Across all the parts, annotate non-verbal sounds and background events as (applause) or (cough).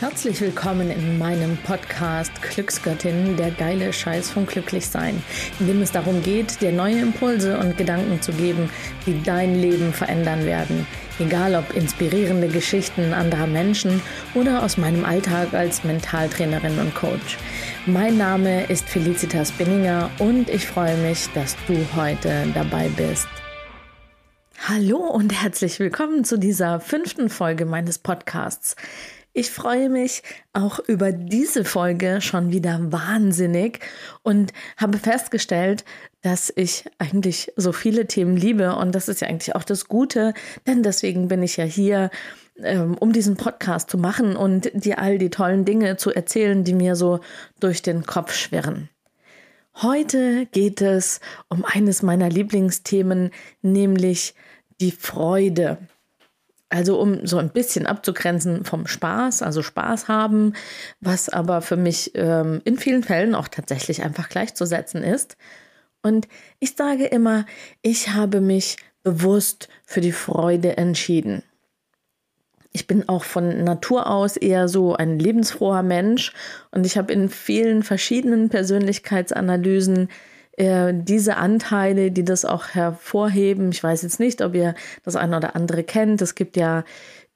Herzlich willkommen in meinem Podcast Glücksgöttin, der geile Scheiß vom Glücklichsein, in dem es darum geht, dir neue Impulse und Gedanken zu geben, die dein Leben verändern werden. Egal ob inspirierende Geschichten anderer Menschen oder aus meinem Alltag als Mentaltrainerin und Coach. Mein Name ist Felicitas Binninger und ich freue mich, dass du heute dabei bist. Hallo und herzlich willkommen zu dieser fünften Folge meines Podcasts. Ich freue mich auch über diese Folge schon wieder wahnsinnig und habe festgestellt, dass ich eigentlich so viele Themen liebe und das ist ja eigentlich auch das Gute, denn deswegen bin ich ja hier, ähm, um diesen Podcast zu machen und dir all die tollen Dinge zu erzählen, die mir so durch den Kopf schwirren. Heute geht es um eines meiner Lieblingsthemen, nämlich die Freude. Also um so ein bisschen abzugrenzen vom Spaß, also Spaß haben, was aber für mich ähm, in vielen Fällen auch tatsächlich einfach gleichzusetzen ist. Und ich sage immer, ich habe mich bewusst für die Freude entschieden. Ich bin auch von Natur aus eher so ein lebensfroher Mensch und ich habe in vielen verschiedenen Persönlichkeitsanalysen äh, diese Anteile, die das auch hervorheben. Ich weiß jetzt nicht, ob ihr das eine oder andere kennt. Es gibt ja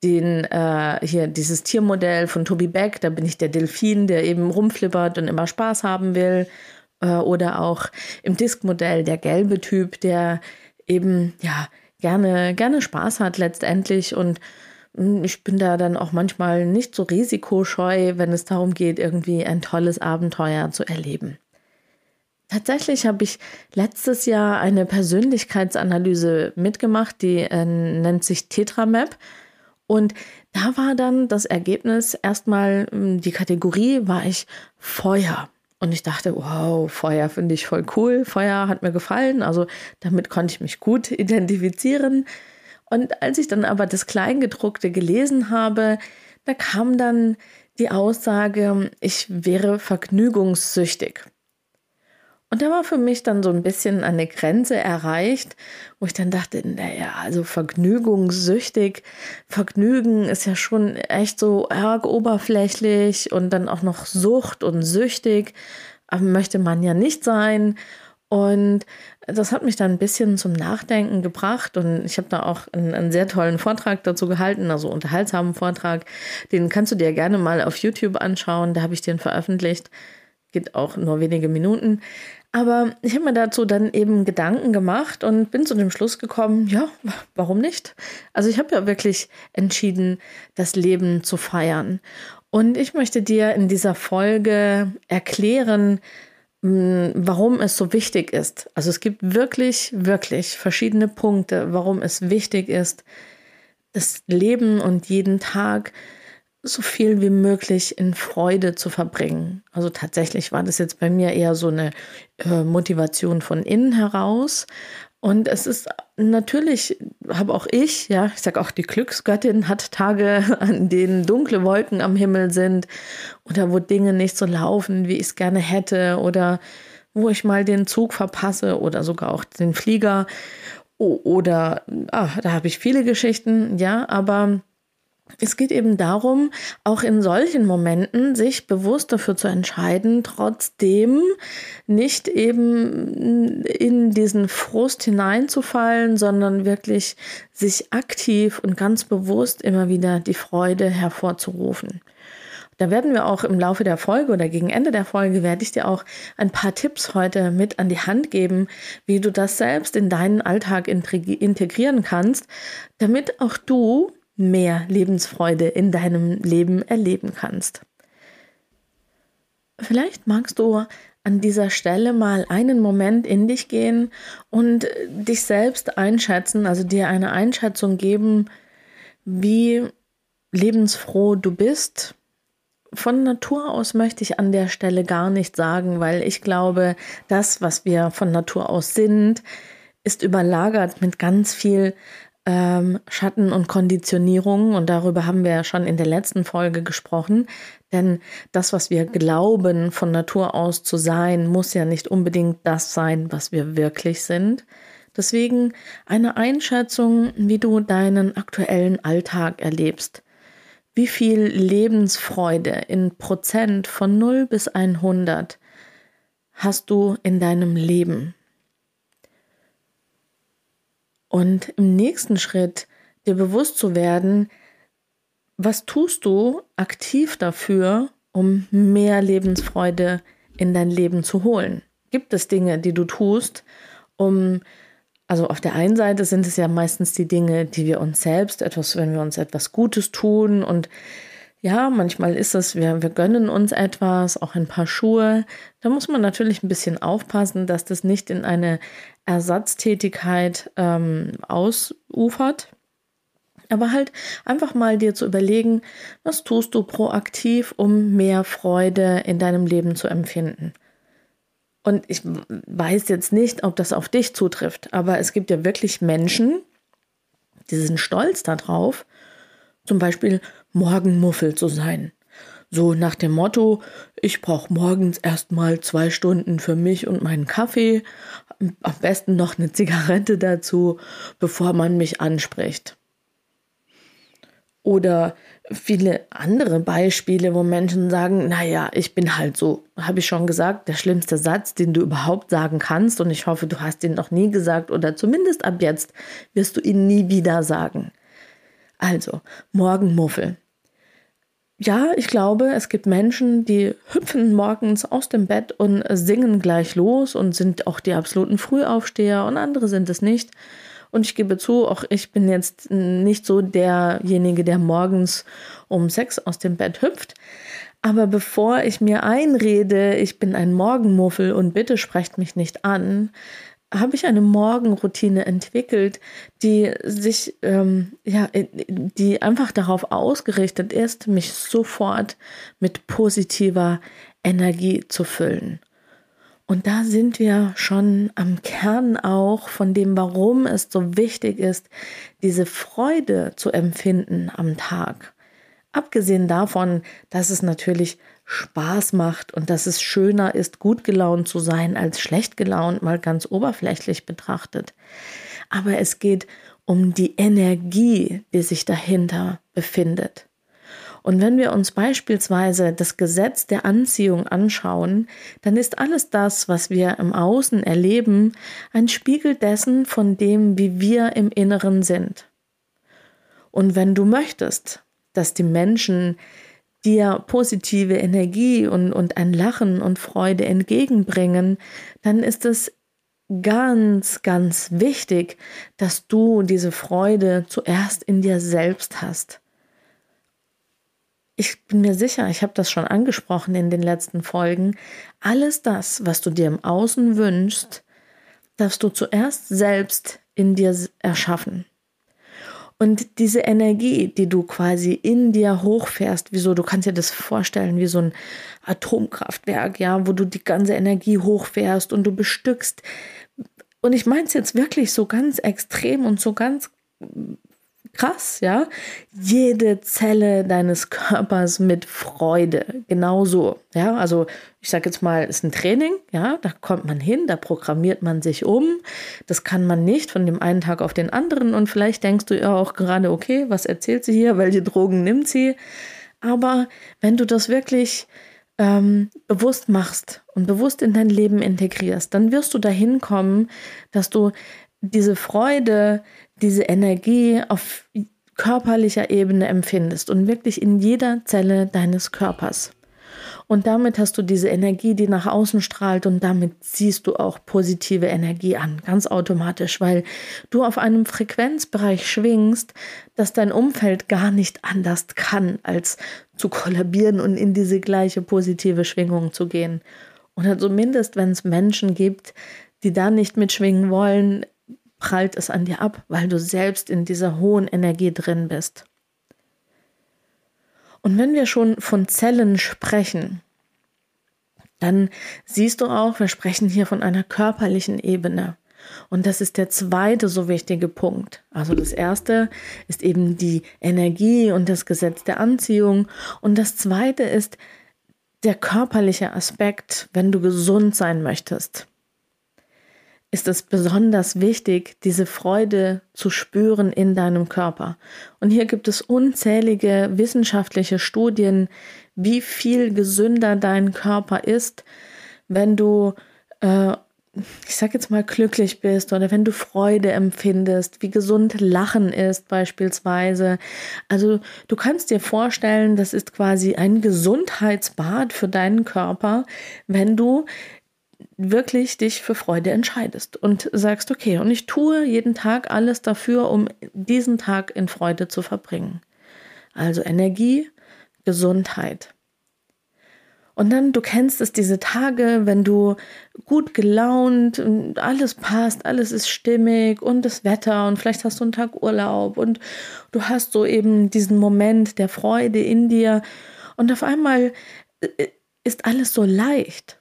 den äh, hier dieses Tiermodell von Toby Beck, da bin ich der Delfin, der eben rumflippert und immer Spaß haben will. Äh, oder auch im Diskmodell der gelbe Typ, der eben ja gerne, gerne Spaß hat letztendlich und hm, ich bin da dann auch manchmal nicht so risikoscheu, wenn es darum geht, irgendwie ein tolles Abenteuer zu erleben. Tatsächlich habe ich letztes Jahr eine Persönlichkeitsanalyse mitgemacht, die äh, nennt sich Tetramap. Und da war dann das Ergebnis erstmal, hm, die Kategorie war ich Feuer. Und ich dachte, wow, Feuer finde ich voll cool. Feuer hat mir gefallen. Also damit konnte ich mich gut (laughs) identifizieren. Und als ich dann aber das Kleingedruckte gelesen habe, da kam dann die Aussage, ich wäre vergnügungssüchtig. Und da war für mich dann so ein bisschen eine Grenze erreicht, wo ich dann dachte, naja, also vergnügungssüchtig, Vergnügen ist ja schon echt so arg oberflächlich und dann auch noch Sucht und süchtig, möchte man ja nicht sein. Und das hat mich dann ein bisschen zum Nachdenken gebracht und ich habe da auch einen, einen, sehr tollen Vortrag dazu gehalten, also unterhaltsamen Vortrag. Den kannst du dir gerne mal auf YouTube anschauen, da habe ich den veröffentlicht. Geht auch nur wenige Minuten. Aber ich habe mir dazu dann eben Gedanken gemacht und bin zu dem Schluss gekommen, ja, warum nicht? Also ich habe ja wirklich entschieden, das Leben zu feiern. Und ich möchte dir in dieser Folge erklären, hm, warum es so wichtig ist. Also es gibt wirklich, wirklich verschiedene Punkte, warum es wichtig ist, das Leben und jeden Tag so viel wie möglich in Freude zu verbringen. Also tatsächlich war das jetzt bei mir eher so eine äh, Motivation von innen heraus. Und es ist natürlich, habe auch ich, ja, ich sage auch die Glücksgöttin hat Tage, (laughs) an denen dunkle Wolken am Himmel sind oder wo Dinge nicht so laufen, wie ich es gerne hätte oder wo ich mal den Zug verpasse oder sogar auch den Flieger. Oder, ah, da habe ich viele Geschichten, ja, aber es geht eben darum, auch in solchen Momenten sich bewusst dafür zu entscheiden, trotzdem nicht eben in diesen Frust hineinzufallen, sondern wirklich sich aktiv und ganz bewusst immer wieder die Freude hervorzurufen. Da werden wir auch im Laufe der Folge oder gegen Ende der Folge werde ich dir auch ein paar Tipps heute mit an die Hand geben, wie du das selbst in deinen Alltag integrieren kannst, damit auch du mehr Lebensfreude in deinem Leben erleben kannst. Vielleicht magst du an dieser Stelle mal einen Moment in dich gehen und dich selbst einschätzen, also dir eine Einschätzung geben, wie lebensfroh du bist. Von Natur aus möchte ich an der Stelle gar nicht sagen, weil ich glaube, das, was wir von Natur aus sind, ist überlagert mit ganz viel ähm, Schatten und Konditionierung. Und darüber haben wir ja schon in der letzten Folge gesprochen. Denn das, was wir glauben, von Natur aus zu sein, muss ja nicht unbedingt das sein, was wir wirklich sind. Deswegen eine Einschätzung, wie du deinen aktuellen Alltag erlebst. Wie viel Lebensfreude in Prozent von 0 bis 100 hast du in deinem Leben? Und im nächsten Schritt dir bewusst zu werden, was tust du aktiv dafür, um mehr Lebensfreude in dein Leben zu holen? Gibt es Dinge, die du tust, um, also auf der einen Seite sind es ja meistens die Dinge, die wir uns selbst etwas, wenn wir uns etwas Gutes tun und ja, manchmal ist es, wir, wir gönnen uns etwas, auch ein paar Schuhe. Da muss man natürlich ein bisschen aufpassen, dass das nicht in eine Ersatztätigkeit ähm, ausufert. Aber halt einfach mal dir zu überlegen, was tust du proaktiv, um mehr Freude in deinem Leben zu empfinden. Und ich weiß jetzt nicht, ob das auf dich zutrifft, aber es gibt ja wirklich Menschen, die sind stolz darauf, zum Beispiel Morgenmuffel zu sein. So nach dem Motto, ich brauche morgens erstmal zwei Stunden für mich und meinen Kaffee, am besten noch eine Zigarette dazu, bevor man mich anspricht. Oder viele andere Beispiele, wo Menschen sagen, naja, ich bin halt so, habe ich schon gesagt, der schlimmste Satz, den du überhaupt sagen kannst. Und ich hoffe, du hast ihn noch nie gesagt oder zumindest ab jetzt wirst du ihn nie wieder sagen. Also, Morgenmuffel. Ja, ich glaube, es gibt Menschen, die hüpfen morgens aus dem Bett und singen gleich los und sind auch die absoluten Frühaufsteher und andere sind es nicht. Und ich gebe zu, auch ich bin jetzt nicht so derjenige, der morgens um sechs aus dem Bett hüpft. Aber bevor ich mir einrede, ich bin ein Morgenmuffel und bitte sprecht mich nicht an, habe ich eine Morgenroutine entwickelt, die sich, ähm, ja, die einfach darauf ausgerichtet ist, mich sofort mit positiver Energie zu füllen. Und da sind wir schon am Kern auch von dem, warum es so wichtig ist, diese Freude zu empfinden am Tag. Abgesehen davon, dass es natürlich Spaß macht und dass es schöner ist, gut gelaunt zu sein, als schlecht gelaunt, mal ganz oberflächlich betrachtet. Aber es geht um die Energie, die sich dahinter befindet. Und wenn wir uns beispielsweise das Gesetz der Anziehung anschauen, dann ist alles das, was wir im Außen erleben, ein Spiegel dessen, von dem, wie wir im Inneren sind. Und wenn du möchtest, dass die Menschen dir positive Energie und, und ein Lachen und Freude entgegenbringen, dann ist es ganz, ganz wichtig, dass du diese Freude zuerst in dir selbst hast ich bin mir sicher, ich habe das schon angesprochen in den letzten Folgen, alles das, was du dir im Außen wünschst, darfst du zuerst selbst in dir erschaffen. Und diese Energie, die du quasi in dir hochfährst, wieso, du kannst dir das vorstellen wie so ein Atomkraftwerk, ja, wo du die ganze Energie hochfährst und du bestückst. Und ich meine es jetzt wirklich so ganz extrem und so ganz krass, ja. Jede Zelle deines Körpers mit Freude. Genauso, ja. Also, ich sage jetzt mal, ist ein Training, ja. Da kommt man hin, da programmiert man sich um. Das kann man nicht von dem einen Tag auf den anderen. Und vielleicht denkst du ja auch gerade, okay, was erzählt sie hier? Welche Drogen nimmt sie? Aber wenn du das wirklich ähm, bewusst machst und bewusst in dein Leben integrierst, dann wirst du dahin kommen, dass du diese Freude, diese Energie auf körperlicher Ebene empfindest und wirklich in jeder Zelle deines Körpers. Und damit hast du diese Energie, die nach außen strahlt und damit siehst du auch positive Energie an, ganz automatisch, weil du auf einem Frequenzbereich schwingst, dass dein Umfeld gar nicht anders kann, als zu kollabieren und in diese gleiche positive Schwingung zu gehen. Oder zumindest, wenn es Menschen gibt, die da nicht mitschwingen wollen, prallt es an dir ab, weil du selbst in dieser hohen Energie drin bist. Und wenn wir schon von Zellen sprechen, dann siehst du auch, wir sprechen hier von einer körperlichen Ebene. Und das ist der zweite so wichtige Punkt. Also das erste ist eben die Energie und das Gesetz der Anziehung. Und das zweite ist der körperliche Aspekt, wenn du gesund sein möchtest. Ist es besonders wichtig, diese Freude zu spüren in deinem Körper. Und hier gibt es unzählige wissenschaftliche Studien, wie viel gesünder dein Körper ist, wenn du, äh, ich sag jetzt mal, glücklich bist oder wenn du Freude empfindest, wie gesund Lachen ist beispielsweise. Also du kannst dir vorstellen, das ist quasi ein Gesundheitsbad für deinen Körper, wenn du wirklich dich für Freude entscheidest und sagst, okay, und ich tue jeden Tag alles dafür, um diesen Tag in Freude zu verbringen. Also Energie, Gesundheit. Und dann, du kennst es, diese Tage, wenn du gut gelaunt und alles passt, alles ist stimmig und das Wetter und vielleicht hast du einen Tag Urlaub und du hast so eben diesen Moment der Freude in dir und auf einmal äh, ist alles so leicht.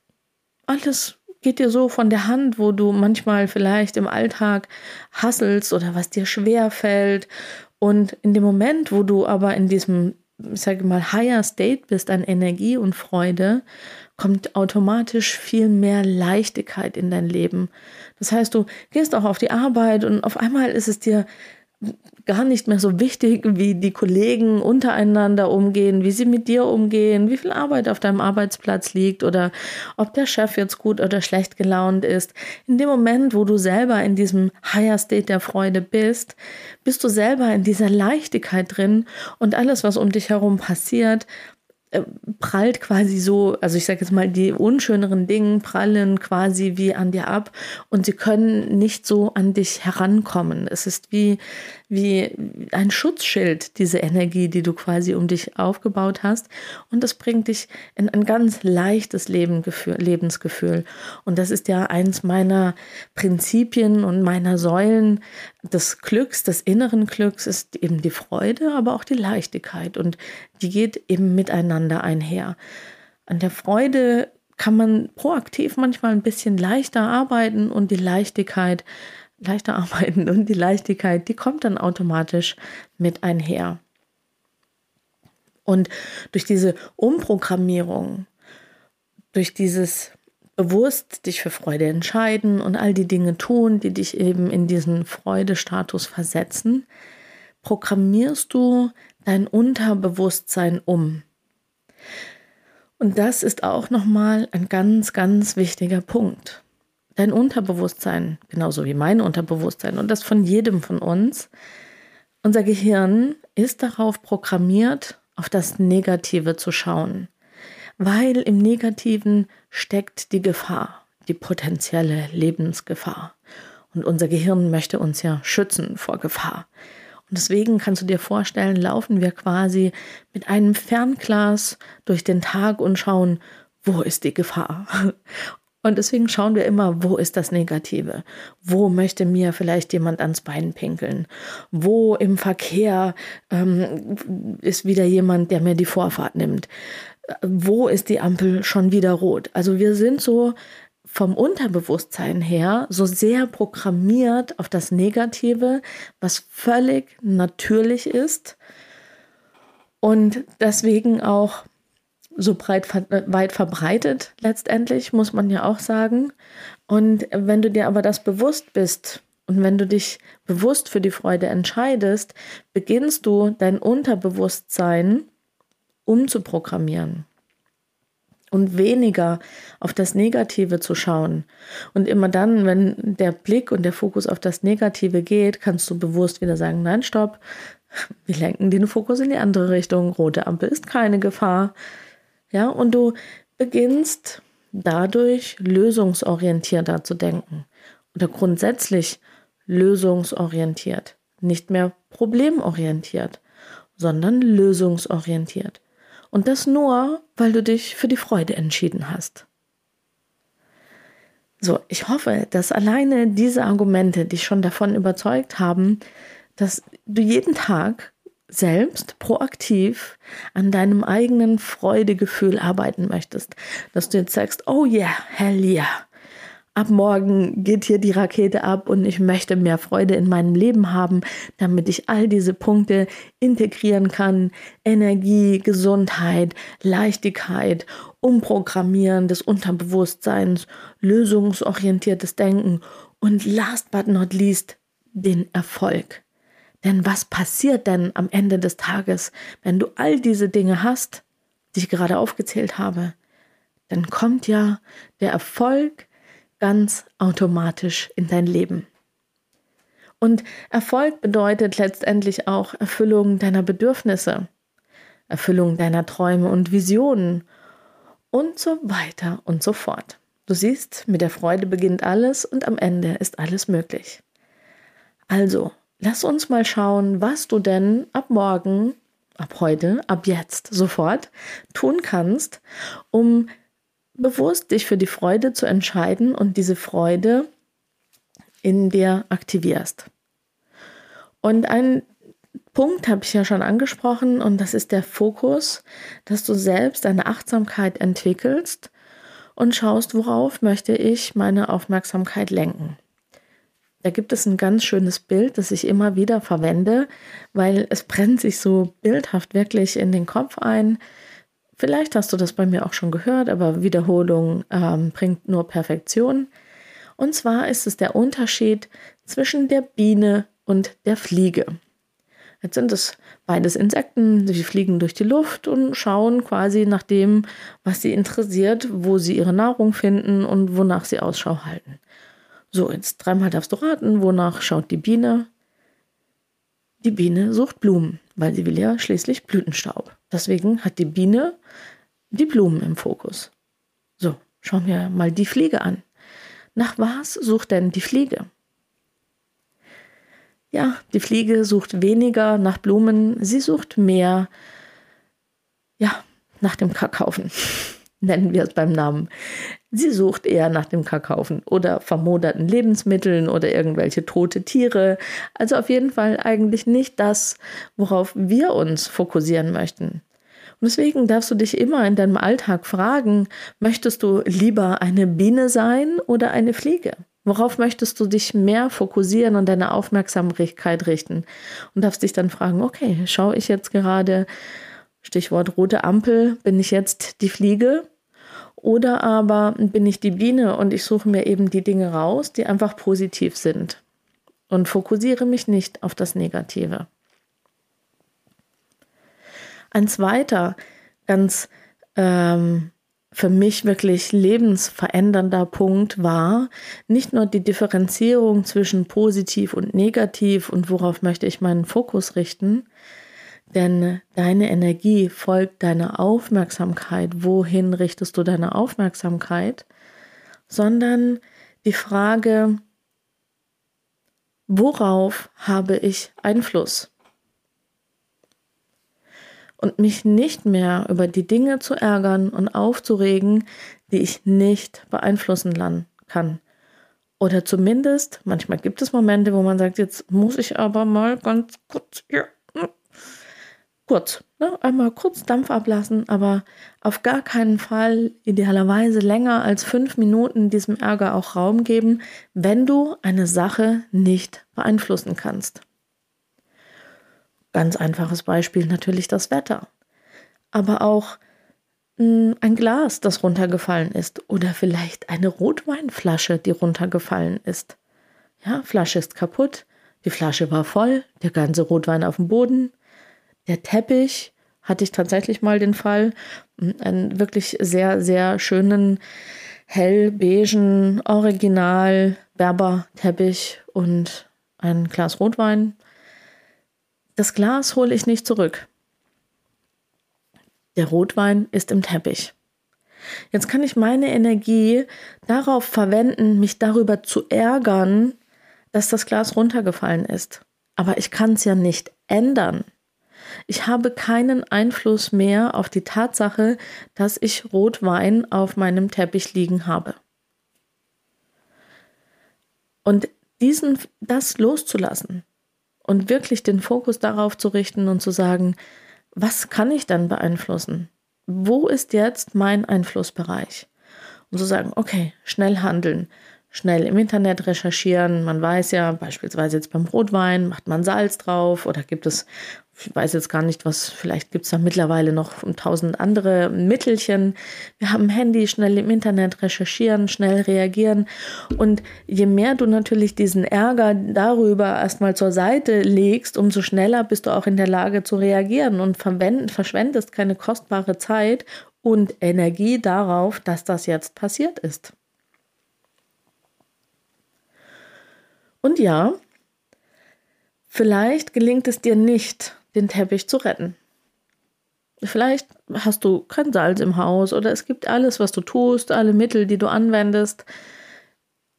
Alles geht dir so von der Hand, wo du manchmal vielleicht im Alltag hasselst oder was dir schwer fällt. Und in dem Moment, wo du aber in diesem, ich sage mal, higher state bist an Energie und Freude, kommt automatisch viel mehr Leichtigkeit in dein Leben. Das heißt, du gehst auch auf die Arbeit und auf einmal ist es dir gar nicht mehr so wichtig, wie die Kollegen untereinander umgehen, wie sie mit dir umgehen, wie viel Arbeit auf deinem Arbeitsplatz liegt oder ob der Chef jetzt gut oder schlecht gelaunt ist. In dem Moment, wo du selber in diesem Higher State der Freude bist, bist du selber in dieser Leichtigkeit drin und alles, was um dich herum passiert, prallt quasi so, also ich sage jetzt mal, die unschöneren Dinge prallen quasi wie an dir ab und sie können nicht so an dich herankommen. Es ist wie, wie ein Schutzschild, diese Energie, die du quasi um dich aufgebaut hast. Und das bringt dich in ein ganz leichtes Lebensgefühl. Und das ist ja eins meiner Prinzipien und meiner Säulen des Glücks, des inneren Glücks, ist eben die Freude, aber auch die Leichtigkeit. Und die geht eben miteinander einher. An der Freude kann man proaktiv manchmal ein bisschen leichter arbeiten und die Leichtigkeit leichter arbeiten und die Leichtigkeit, die kommt dann automatisch mit einher. Und durch diese Umprogrammierung, durch dieses bewusst dich für Freude entscheiden und all die Dinge tun, die dich eben in diesen Freudestatus versetzen, programmierst du dein Unterbewusstsein um. Und das ist auch nochmal ein ganz, ganz wichtiger Punkt dein Unterbewusstsein, genauso wie mein Unterbewusstsein und das von jedem von uns, unser Gehirn ist darauf programmiert, auf das Negative zu schauen, weil im Negativen steckt die Gefahr, die potenzielle Lebensgefahr. Und unser Gehirn möchte uns ja schützen vor Gefahr. Und deswegen kannst du dir vorstellen, laufen wir quasi mit einem Fernglas durch den Tag und schauen, wo ist die Gefahr? Und deswegen schauen wir immer, wo ist das Negative? Wo möchte mir vielleicht jemand ans Bein pinkeln? Wo im Verkehr ähm, ist wieder jemand, der mir die Vorfahrt nimmt? Wo ist die Ampel schon wieder rot? Also wir sind so vom Unterbewusstsein her so sehr programmiert auf das Negative, was völlig natürlich ist und deswegen auch so breit, weit verbreitet letztendlich, muss man ja auch sagen. Und wenn du dir aber das bewusst bist und wenn du dich bewusst für die Freude entscheidest, beginnst du dein Unterbewusstsein umzuprogrammieren und weniger auf das Negative zu schauen. Und immer dann, wenn der Blick und der Fokus auf das Negative geht, kannst du bewusst wieder sagen, nein, stopp, wir lenken den Fokus in die andere Richtung. Rote Ampel ist keine Gefahr. Ja, und du beginnst dadurch lösungsorientierter zu denken oder grundsätzlich lösungsorientiert, nicht mehr problemorientiert, sondern lösungsorientiert. Und das nur, weil du dich für die Freude entschieden hast. So, ich hoffe, dass alleine diese Argumente dich schon davon überzeugt haben, dass du jeden Tag selbst proaktiv an deinem eigenen Freudegefühl arbeiten möchtest, dass du jetzt sagst, oh yeah, hell yeah, ab morgen geht hier die Rakete ab und ich möchte mehr Freude in meinem Leben haben, damit ich all diese Punkte integrieren kann. Energie, Gesundheit, Leichtigkeit, Umprogrammieren des Unterbewusstseins, lösungsorientiertes Denken Und last but not least, den Erfolg. Denn was passiert denn am Ende des Tages, wenn du all diese Dinge hast, die ich gerade aufgezählt habe? Dann kommt ja der Erfolg ganz automatisch in dein Leben. Und Erfolg bedeutet letztendlich auch Erfüllung deiner Bedürfnisse, Erfüllung deiner Träume und Visionen und so weiter und so fort. Du siehst, mit der Freude beginnt alles und am Ende ist alles möglich. Also, lass uns mal schauen, was du denn ab morgen, ab heute, ab jetzt, sofort tun kannst, um bewusst dich für die Freude zu entscheiden und diese Freude in dir aktivierst. Und ein Punkt habe ich ja schon angesprochen und das ist der Fokus, dass du selbst eine Achtsamkeit entwickelst und schaust, worauf möchte ich meine Aufmerksamkeit lenken. Da gibt es ein ganz schönes Bild, das ich immer wieder verwende, weil es brennt sich so bildhaft wirklich in den Kopf ein. Vielleicht hast du das bei mir auch schon gehört, aber Wiederholung ähm, bringt nur Perfektion. Und zwar ist es der Unterschied zwischen der Biene und der Fliege. Jetzt sind es beides Insekten, sie fliegen durch die Luft und schauen quasi nach dem, was sie interessiert, wo sie ihre Nahrung finden und wonach sie Ausschau halten. So, jetzt dreimal darfst du raten, wonach schaut die Biene? Die Biene sucht Blumen, weil sie will ja schließlich Blütenstaub. Deswegen hat die Biene die Blumen im Fokus. So, schauen wir mal die Fliege an. Nach was sucht denn die Fliege? Ja, die Fliege sucht weniger nach Blumen, sie sucht mehr, ja, nach dem Kakaufen. (laughs) Nennen wir es beim Namen. Sie sucht eher nach dem Kakaufen oder vermoderten Lebensmitteln oder irgendwelche tote Tiere. Also auf jeden Fall eigentlich nicht das, worauf wir uns fokussieren möchten. Und deswegen darfst du dich immer in deinem Alltag fragen, möchtest du lieber eine Biene sein oder eine Fliege? Worauf möchtest du dich mehr fokussieren und deine Aufmerksamkeit richten? Und darfst dich dann fragen, okay, schaue ich jetzt gerade, Stichwort rote Ampel, bin ich jetzt die Fliege? Oder aber bin ich die Biene und ich suche mir eben die Dinge raus, die einfach positiv sind und fokussiere mich nicht auf das Negative. Ein zweiter ganz ähm, für mich wirklich lebensverändernder Punkt war, nicht nur die Differenzierung zwischen positiv und negativ und worauf möchte ich meinen Fokus richten, denn deine Energie folgt deiner Aufmerksamkeit. Wohin richtest du deine Aufmerksamkeit? Sondern die Frage, worauf habe ich Einfluss? und mich nicht mehr über die Dinge zu ärgern und aufzuregen, die ich nicht beeinflussen kann. Oder zumindest, manchmal gibt es Momente, wo man sagt, jetzt muss ich aber mal ganz kurz, hm, kurz, ne, einmal kurz Dampf ablassen, aber auf gar keinen Fall idealerweise länger als fünf Minuten diesem Ärger auch Raum geben, wenn du eine Sache nicht beeinflussen kannst. Ganz einfaches Beispiel natürlich das Wetter. Aber auch hm, ein Glas, das runtergefallen ist. Oder vielleicht eine Rotweinflasche, die runtergefallen ist. Ja, Flasche ist kaputt. Die Flasche war voll. Der ganze Rotwein auf dem Boden. Der Teppich hatte ich tatsächlich mal den Fall. Hm, einen wirklich sehr, sehr schönen, hellbeigen, original Berber-Teppich und ein Glas Rotwein das Glas hole ich nicht zurück. Der Rotwein ist im Teppich. Jetzt kann ich meine Energie darauf verwenden, mich darüber zu ärgern, dass das Glas runtergefallen ist. Aber ich kann es ja nicht ändern. Ich habe keinen Einfluss mehr auf die Tatsache, dass ich Rotwein auf meinem Teppich liegen habe. Und diesen, das loszulassen, und wirklich den Fokus darauf zu richten und zu sagen, was kann ich dann beeinflussen? Wo ist jetzt mein Einflussbereich? Und zu sagen, okay, schnell handeln, schnell im Internet recherchieren. Man weiß ja, beispielsweise jetzt beim Rotwein, macht man Salz drauf oder gibt es ich weiß jetzt gar nicht, was, vielleicht gibt es da mittlerweile noch tausend andere Mittelchen. Wir haben ein Handy, schnell im Internet recherchieren, schnell reagieren. Und je mehr du natürlich diesen Ärger darüber erstmal zur Seite legst, umso schneller bist du auch in der Lage zu reagieren und verschwendest keine kostbare Zeit und Energie darauf, dass das jetzt passiert ist. Und ja, vielleicht gelingt es dir nicht, den Teppich zu retten. Vielleicht hast du kein Salz im Haus oder es gibt alles, was du tust, alle Mittel, die du anwendest,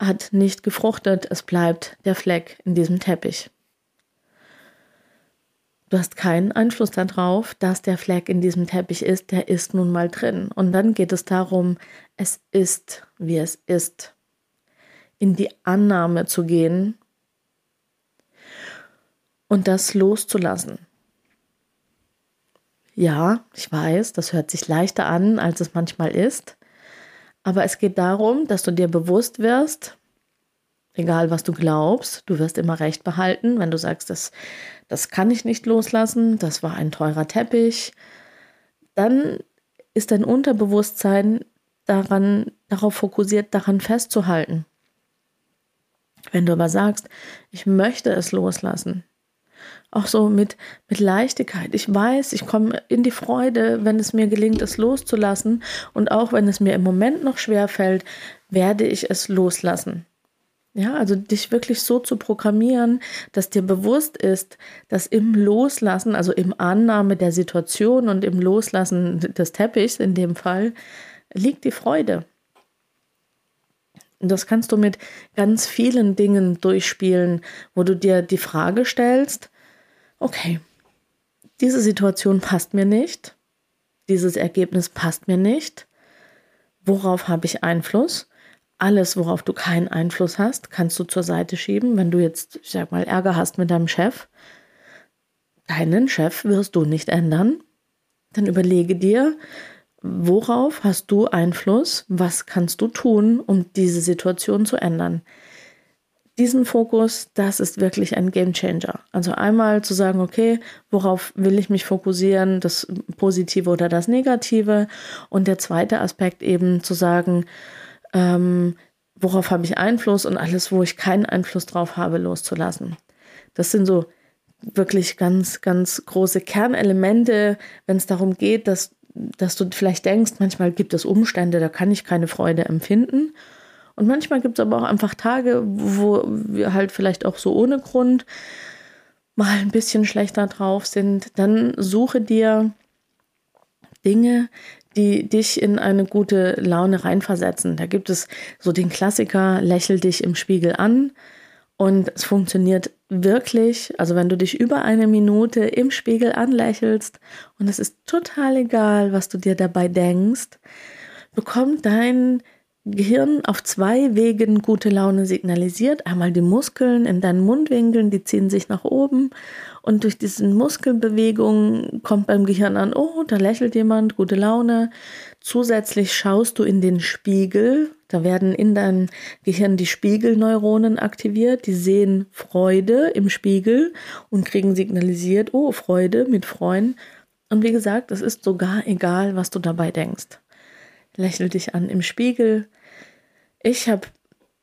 hat nicht gefruchtet. Es bleibt der Fleck in diesem Teppich. Du hast keinen Einfluss darauf, dass der Fleck in diesem Teppich ist. Der ist nun mal drin. Und dann geht es darum, es ist, wie es ist. In die Annahme zu gehen und das loszulassen. Ja, ich weiß, das hört sich leichter an, als es manchmal ist. Aber es geht darum, dass du dir bewusst wirst, egal was du glaubst, du wirst immer recht behalten, wenn du sagst, das, das kann ich nicht loslassen, das war ein teurer Teppich, dann ist dein Unterbewusstsein daran, darauf fokussiert, daran festzuhalten. Wenn du aber sagst, ich möchte es loslassen, auch so mit, mit Leichtigkeit. Ich weiß, ich komme in die Freude, wenn es mir gelingt, es loszulassen. Und auch wenn es mir im Moment noch schwer fällt, werde ich es loslassen. Ja, also dich wirklich so zu programmieren, dass dir bewusst ist, dass im Loslassen, also im Annahme der Situation und im Loslassen des Teppichs in dem Fall, liegt die Freude. Und das kannst du mit ganz vielen Dingen durchspielen, wo du dir die Frage stellst, okay, diese Situation passt mir nicht, dieses Ergebnis passt mir nicht, worauf habe ich Einfluss? Alles, worauf du keinen Einfluss hast, kannst du zur Seite schieben. Wenn du jetzt, ich sag mal, Ärger hast mit deinem Chef, deinen Chef wirst du nicht ändern. Dann überlege dir, worauf hast du Einfluss? Was kannst du tun, um diese Situation zu ändern? diesen Fokus, das ist wirklich ein Game Changer. Also einmal zu sagen, okay, worauf will ich mich fokussieren, das Positive oder das Negative. Und der zweite Aspekt eben zu sagen, ähm, worauf habe ich Einfluss und alles, wo ich keinen Einfluss drauf habe, loszulassen. Das sind so wirklich ganz, ganz große Kernelemente, wenn es darum geht, dass, dass du vielleicht denkst, manchmal gibt es Umstände, da kann ich keine Freude empfinden. Und manchmal gibt es aber auch einfach Tage, wo wir halt vielleicht auch so ohne Grund mal ein bisschen schlechter drauf sind. Dann suche dir Dinge, die dich in eine gute Laune reinversetzen. Da gibt es so den Klassiker, lächel dich im Spiegel an. Und es funktioniert wirklich, also wenn du dich über eine Minute im Spiegel anlächelst und es ist total egal, was du dir dabei denkst, bekommt dein Gehirn auf zwei Wegen gute Laune signalisiert. Einmal die Muskeln in deinen Mundwinkeln, die ziehen sich nach oben und durch diese Muskelbewegungen kommt beim Gehirn an, oh, da lächelt jemand, gute Laune. Zusätzlich schaust du in den Spiegel, da werden in deinem Gehirn die Spiegelneuronen aktiviert, die sehen Freude im Spiegel und kriegen signalisiert, oh, Freude mit Freuen. Und wie gesagt, es ist sogar egal, was du dabei denkst lächel dich an im Spiegel. Ich habe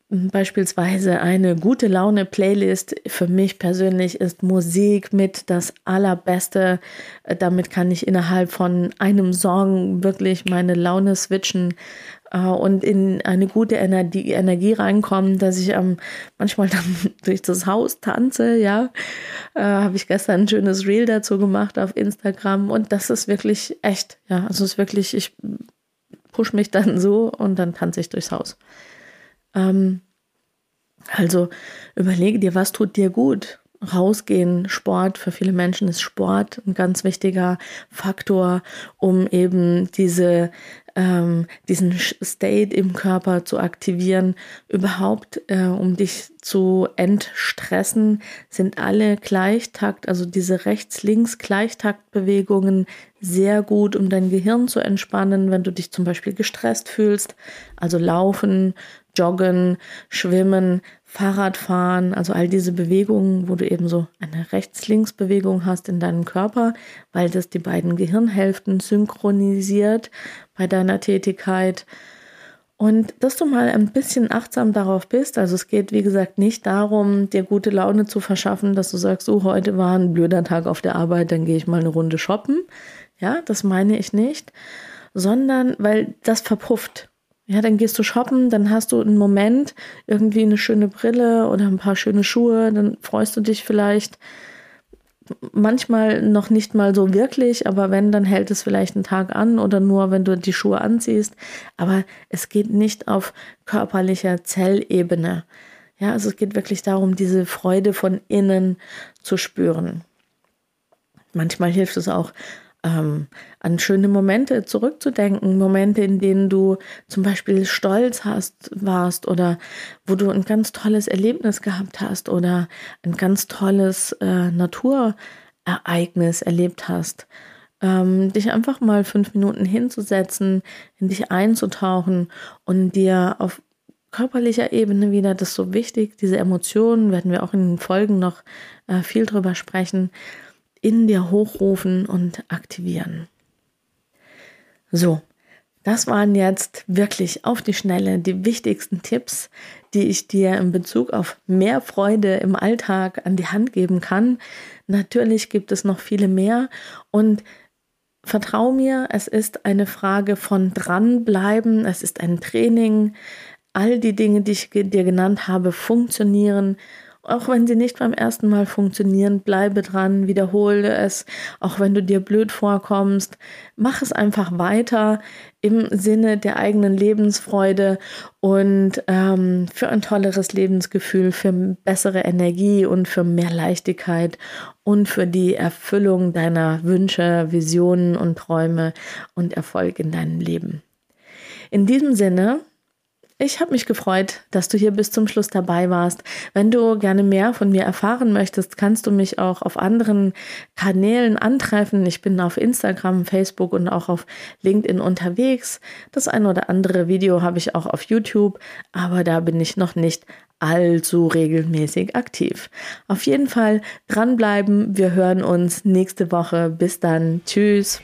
beispielsweise eine gute Laune Playlist. Für mich persönlich ist Musik mit das Allerbeste. Damit kann ich innerhalb von einem Song wirklich meine Laune switchen und in eine gute Energie, Energie reinkommen, dass ich ähm, manchmal dann (laughs) durch das Haus tanze. Ja, äh, habe ich gestern ein schönes Reel dazu gemacht auf Instagram und das ist wirklich echt. Ja, also es ist wirklich ich push mich dann (laughs) so und dann tanze ich durchs Haus. Ähm, also überlege dir, was tut dir gut. Rausgehen, Sport, für viele Menschen ist Sport ein ganz wichtiger Faktor, um eben diese ähm, diesen State im Körper zu aktivieren, überhaupt äh, um dich zu entstressen, sind alle Gleichtakt, also diese Rechts-Links-Gleichtaktbewegungen sehr gut, um dein Gehirn zu entspannen, wenn du dich zum Beispiel gestresst fühlst. Also laufen, joggen, schwimmen, Fahrradfahren, also all diese Bewegungen, wo du eben so eine Rechts-Links-Bewegung hast in deinem Körper, weil das die beiden Gehirnhälften synchronisiert bei deiner Tätigkeit. Und dass du mal ein bisschen achtsam darauf bist. Also es geht, wie gesagt, nicht darum, dir gute Laune zu verschaffen, dass du sagst, so heute war ein blöder Tag auf der Arbeit, dann gehe ich mal eine Runde shoppen. Ja, das meine ich nicht, sondern weil das verpufft. Ja, dann gehst du shoppen, dann hast du einen Moment, irgendwie eine schöne Brille oder ein paar schöne Schuhe, dann freust du dich vielleicht manchmal noch nicht mal so wirklich, aber wenn, dann hält es vielleicht einen Tag an oder nur, wenn du die Schuhe anziehst. Aber es geht nicht auf körperlicher Zellebene. Ja, also es geht wirklich darum, diese Freude von innen zu spüren. Manchmal hilft es auch, ähm, an schöne Momente zurückzudenken, Momente, in denen du zum Beispiel stolz hast, warst oder wo du ein ganz tolles Erlebnis gehabt hast oder ein ganz tolles äh, Naturereignis erlebt hast. Ähm, dich einfach mal fünf Minuten hinzusetzen, in dich einzutauchen und dir auf körperlicher Ebene wieder, das so wichtig, diese Emotionen, werden wir auch in den Folgen noch äh, viel drüber sprechen, in dir hochrufen und aktivieren. So, das waren jetzt wirklich auf die Schnelle die wichtigsten Tipps, die ich dir in Bezug auf mehr Freude im Alltag an die Hand geben kann. Natürlich gibt es noch viele mehr und vertrau mir, es ist eine Frage von dranbleiben, es ist ein Training. All die Dinge, die ich dir genannt habe, funktionieren auch wenn sie nicht beim ersten Mal funktionieren, bleibe dran, wiederhole es. Auch wenn du dir blöd vorkommst, mach es einfach weiter im Sinne der eigenen Lebensfreude und ähm, für ein tolleres Lebensgefühl, für bessere Energie und für mehr Leichtigkeit und für die Erfüllung deiner Wünsche, Visionen und Träume und Erfolg in deinem Leben. In diesem Sinne ich habe mich gefreut, dass du hier bis zum Schluss dabei warst. Wenn du gerne mehr von mir erfahren möchtest, kannst du mich auch auf anderen Kanälen antreffen. Ich bin auf Instagram, Facebook und auch auf LinkedIn unterwegs. Das ein oder andere Video habe ich auch auf YouTube, aber da bin ich noch nicht allzu regelmäßig aktiv. Auf jeden Fall dranbleiben. Wir hören uns nächste Woche. Bis dann. Tschüss.